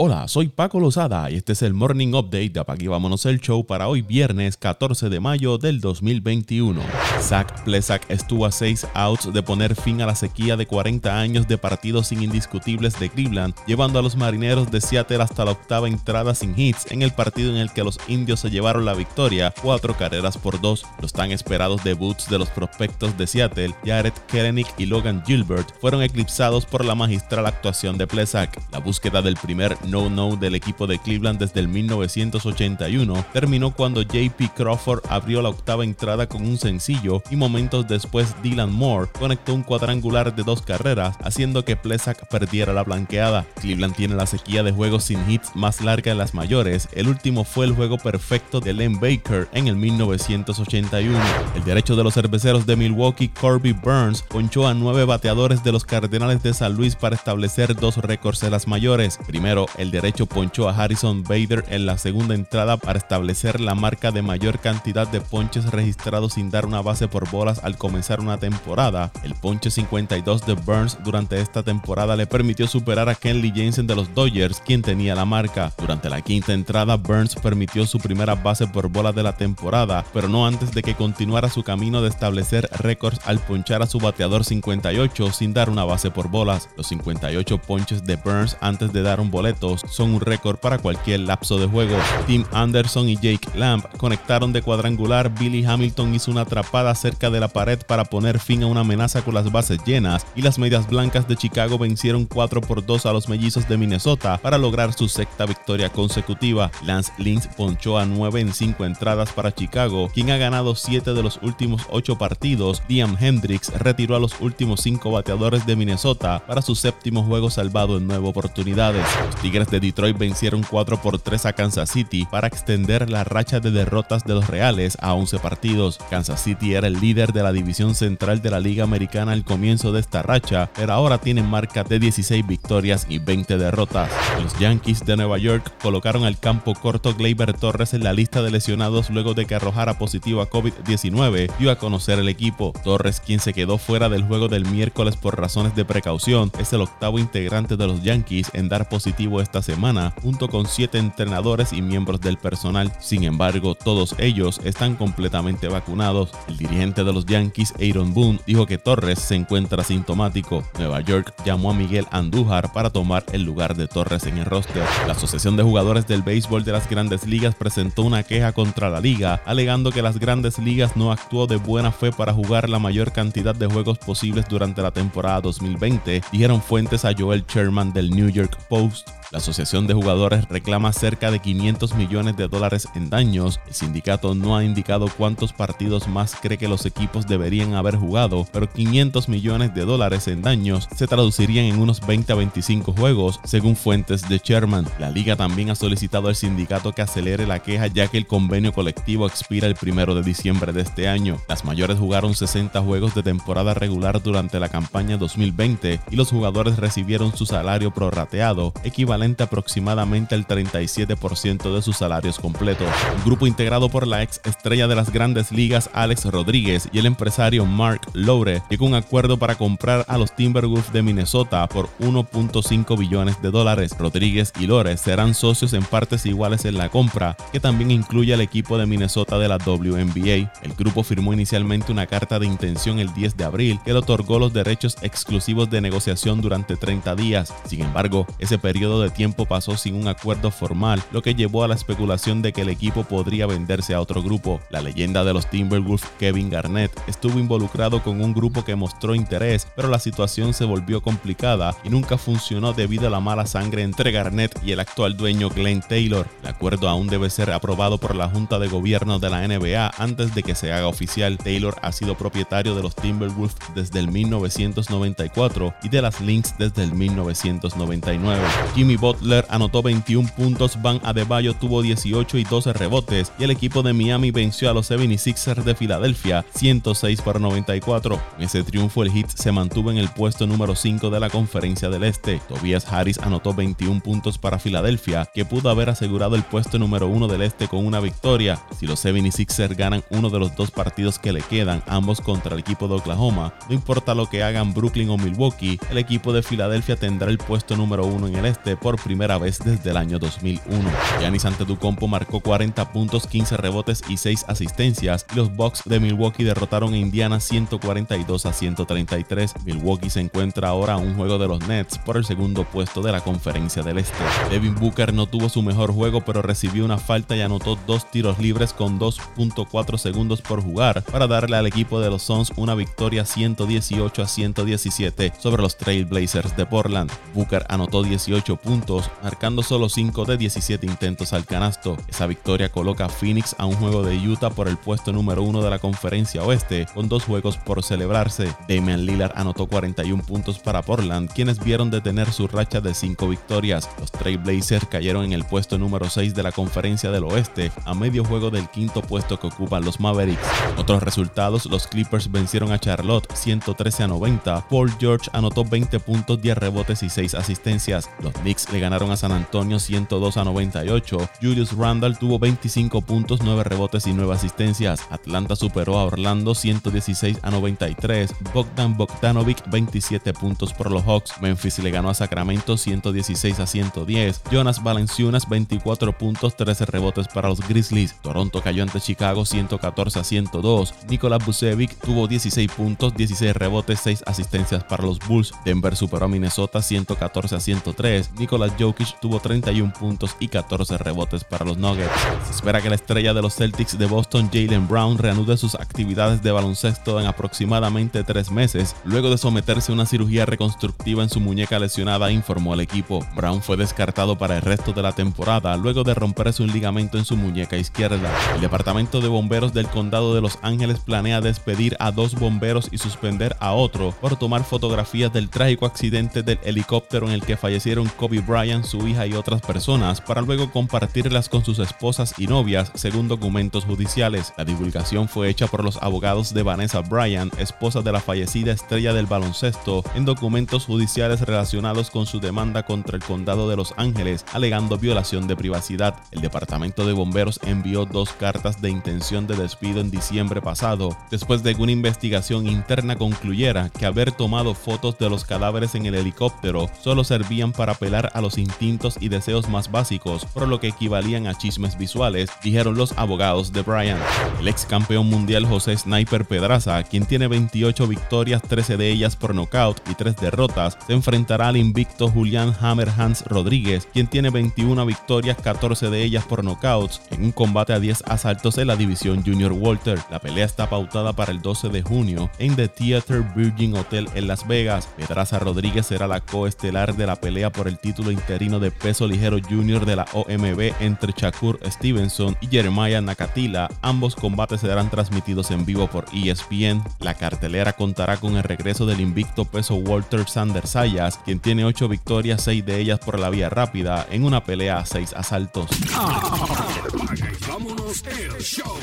Hola, soy Paco Lozada y este es el Morning Update de Apagui Vámonos el Show para hoy viernes 14 de mayo del 2021. Zach Plesak estuvo a 6 outs de poner fin a la sequía de 40 años de partidos sin indiscutibles de Cleveland, llevando a los marineros de Seattle hasta la octava entrada sin hits en el partido en el que los indios se llevaron la victoria, cuatro carreras por dos. Los tan esperados debuts de los prospectos de Seattle, Jared Kelenic y Logan Gilbert, fueron eclipsados por la magistral actuación de Plesak. La búsqueda del primer no-no del equipo de Cleveland desde el 1981 terminó cuando JP Crawford abrió la octava entrada con un sencillo y momentos después Dylan Moore conectó un cuadrangular de dos carreras haciendo que Plesak perdiera la blanqueada. Cleveland tiene la sequía de juegos sin hits más larga en las mayores, el último fue el juego perfecto de Len Baker en el 1981. El derecho de los cerveceros de Milwaukee, Corby Burns, ponchó a nueve bateadores de los Cardenales de San Luis para establecer dos récords en las mayores. Primero, el derecho ponchó a Harrison Bader en la segunda entrada para establecer la marca de mayor cantidad de ponches registrados sin dar una base por bolas al comenzar una temporada. El ponche 52 de Burns durante esta temporada le permitió superar a Kenley Jensen de los Dodgers, quien tenía la marca. Durante la quinta entrada, Burns permitió su primera base por bola de la temporada, pero no antes de que continuara su camino de establecer récords al ponchar a su bateador 58 sin dar una base por bolas. Los 58 ponches de Burns antes de dar un boleto son un récord para cualquier lapso de juego. Tim Anderson y Jake Lamb conectaron de cuadrangular. Billy Hamilton hizo una atrapada cerca de la pared para poner fin a una amenaza con las bases llenas y las medias blancas de Chicago vencieron 4 por 2 a los mellizos de Minnesota para lograr su sexta victoria consecutiva. Lance Lynch ponchó a 9 en 5 entradas para Chicago, quien ha ganado 7 de los últimos 8 partidos. Liam Hendricks retiró a los últimos 5 bateadores de Minnesota para su séptimo juego salvado en 9 oportunidades de Detroit vencieron 4 por 3 a Kansas City para extender la racha de derrotas de los Reales a 11 partidos. Kansas City era el líder de la división central de la Liga Americana al comienzo de esta racha, pero ahora tienen marca de 16 victorias y 20 derrotas. Los Yankees de Nueva York colocaron al campo corto Gleyber Torres en la lista de lesionados luego de que arrojara positivo a COVID-19, dio a conocer el equipo. Torres, quien se quedó fuera del juego del miércoles por razones de precaución, es el octavo integrante de los Yankees en dar positivo esta semana, junto con siete entrenadores y miembros del personal. Sin embargo, todos ellos están completamente vacunados. El dirigente de los Yankees, Aaron Boone, dijo que Torres se encuentra sintomático. Nueva York llamó a Miguel Andújar para tomar el lugar de Torres en el roster. La Asociación de Jugadores del Béisbol de las Grandes Ligas presentó una queja contra la liga, alegando que las Grandes Ligas no actuó de buena fe para jugar la mayor cantidad de juegos posibles durante la temporada 2020, dijeron fuentes a Joel Sherman del New York Post. La Asociación de Jugadores reclama cerca de 500 millones de dólares en daños. El sindicato no ha indicado cuántos partidos más cree que los equipos deberían haber jugado, pero 500 millones de dólares en daños se traducirían en unos 20 a 25 juegos, según fuentes de Sherman. La liga también ha solicitado al sindicato que acelere la queja ya que el convenio colectivo expira el primero de diciembre de este año. Las mayores jugaron 60 juegos de temporada regular durante la campaña 2020 y los jugadores recibieron su salario prorrateado, equivalente aproximadamente el 37% de sus salarios completos. Un grupo integrado por la ex estrella de las grandes ligas Alex Rodríguez y el empresario Mark Lowre llegó a un acuerdo para comprar a los Timberwolves de Minnesota por 1.5 billones de dólares. Rodríguez y Lore serán socios en partes iguales en la compra, que también incluye al equipo de Minnesota de la WNBA. El grupo firmó inicialmente una carta de intención el 10 de abril que le otorgó los derechos exclusivos de negociación durante 30 días. Sin embargo, ese periodo de tiempo pasó sin un acuerdo formal, lo que llevó a la especulación de que el equipo podría venderse a otro grupo. La leyenda de los Timberwolves, Kevin Garnett, estuvo involucrado con un grupo que mostró interés, pero la situación se volvió complicada y nunca funcionó debido a la mala sangre entre Garnett y el actual dueño Glenn Taylor. El acuerdo aún debe ser aprobado por la Junta de Gobierno de la NBA antes de que se haga oficial. Taylor ha sido propietario de los Timberwolves desde el 1994 y de las Lynx desde el 1999. Jimmy Butler anotó 21 puntos, Van Adebayo tuvo 18 y 12 rebotes y el equipo de Miami venció a los 76ers de Filadelfia 106 por 94. En ese triunfo el Heat se mantuvo en el puesto número 5 de la conferencia del Este. Tobias Harris anotó 21 puntos para Filadelfia, que pudo haber asegurado el puesto número 1 del Este con una victoria. Si los 76ers ganan uno de los dos partidos que le quedan, ambos contra el equipo de Oklahoma, no importa lo que hagan Brooklyn o Milwaukee, el equipo de Filadelfia tendrá el puesto número 1 en el Este primera vez desde el año 2001. Giannis Antetokounmpo marcó 40 puntos, 15 rebotes y 6 asistencias y los Bucks de Milwaukee derrotaron a Indiana 142 a 133. Milwaukee se encuentra ahora a un juego de los Nets por el segundo puesto de la conferencia del Este. Devin Booker no tuvo su mejor juego pero recibió una falta y anotó dos tiros libres con 2.4 segundos por jugar para darle al equipo de los Suns una victoria 118 a 117 sobre los Trail Blazers de Portland. Booker anotó 18 puntos, marcando solo 5 de 17 intentos al canasto. Esa victoria coloca a Phoenix a un juego de Utah por el puesto número 1 de la conferencia oeste, con dos juegos por celebrarse. Damian Lillard anotó 41 puntos para Portland, quienes vieron detener su racha de 5 victorias. Los Trail Blazers cayeron en el puesto número 6 de la conferencia del oeste, a medio juego del quinto puesto que ocupan los Mavericks. Otros resultados, los Clippers vencieron a Charlotte 113 a 90, Paul George anotó 20 puntos, 10 rebotes y 6 asistencias. Los Knicks le ganaron a San Antonio 102 a 98, Julius Randall tuvo 25 puntos, 9 rebotes y 9 asistencias. Atlanta superó a Orlando 116 a 93, Bogdan Bogdanovic 27 puntos por los Hawks, Memphis le ganó a Sacramento 116 a 110, Jonas Valenciunas 24 puntos, 13 rebotes para los Grizzlies, Toronto cayó ante Chicago 114 a 102, Nicolas Bucevic tuvo 16 puntos, 16 rebotes, 6 asistencias para los Bulls, Denver superó a Minnesota 114 a 103, Nicolas Jokic tuvo 31 puntos y 14 rebotes para los Nuggets. Se espera que la estrella de los Celtics de Boston, Jalen Brown, reanude sus actividades de baloncesto en aproximadamente tres meses, luego de someterse a una cirugía reconstructiva en su muñeca lesionada, informó el equipo. Brown fue descartado para el resto de la temporada, luego de romperse un ligamento en su muñeca izquierda. El Departamento de Bomberos del Condado de Los Ángeles planea despedir a dos bomberos y suspender a otro por tomar fotografías del trágico accidente del helicóptero en el que fallecieron Kobe Bryant, su hija y otras personas, para luego compartirlas con sus esposas y novias, según documentos judiciales. La divulgación fue hecha por los abogados de Vanessa Bryant, esposa de la fallecida estrella del baloncesto, en documentos judiciales relacionados con su demanda contra el condado de Los Ángeles, alegando violación de privacidad. El Departamento de Bomberos envió dos cartas de intención de despido en diciembre pasado, después de que una investigación interna concluyera que haber tomado fotos de los cadáveres en el helicóptero solo servían para apelar a los instintos y deseos más básicos, por lo que equivalían a chismes visuales, dijeron los abogados de Bryant. El ex campeón mundial José Sniper Pedraza, quien tiene 28 victorias, 13 de ellas por nocaut y 3 derrotas, se enfrentará al invicto Julián Hammer Hans Rodríguez, quien tiene 21 victorias, 14 de ellas por knockouts, en un combate a 10 asaltos en la división Junior Walter. La pelea está pautada para el 12 de junio en The Theater Virgin Hotel en Las Vegas. Pedraza Rodríguez será la coestelar de la pelea por el título interino de peso ligero junior de la OMB entre Shakur Stevenson y Jeremiah Nakatila. Ambos combates serán transmitidos en vivo por ESPN. La cartelera contará con el regreso del invicto peso Walter Sanders Sayas, quien tiene 8 victorias, 6 de ellas por la vía rápida, en una pelea a 6 asaltos. Vámonos show.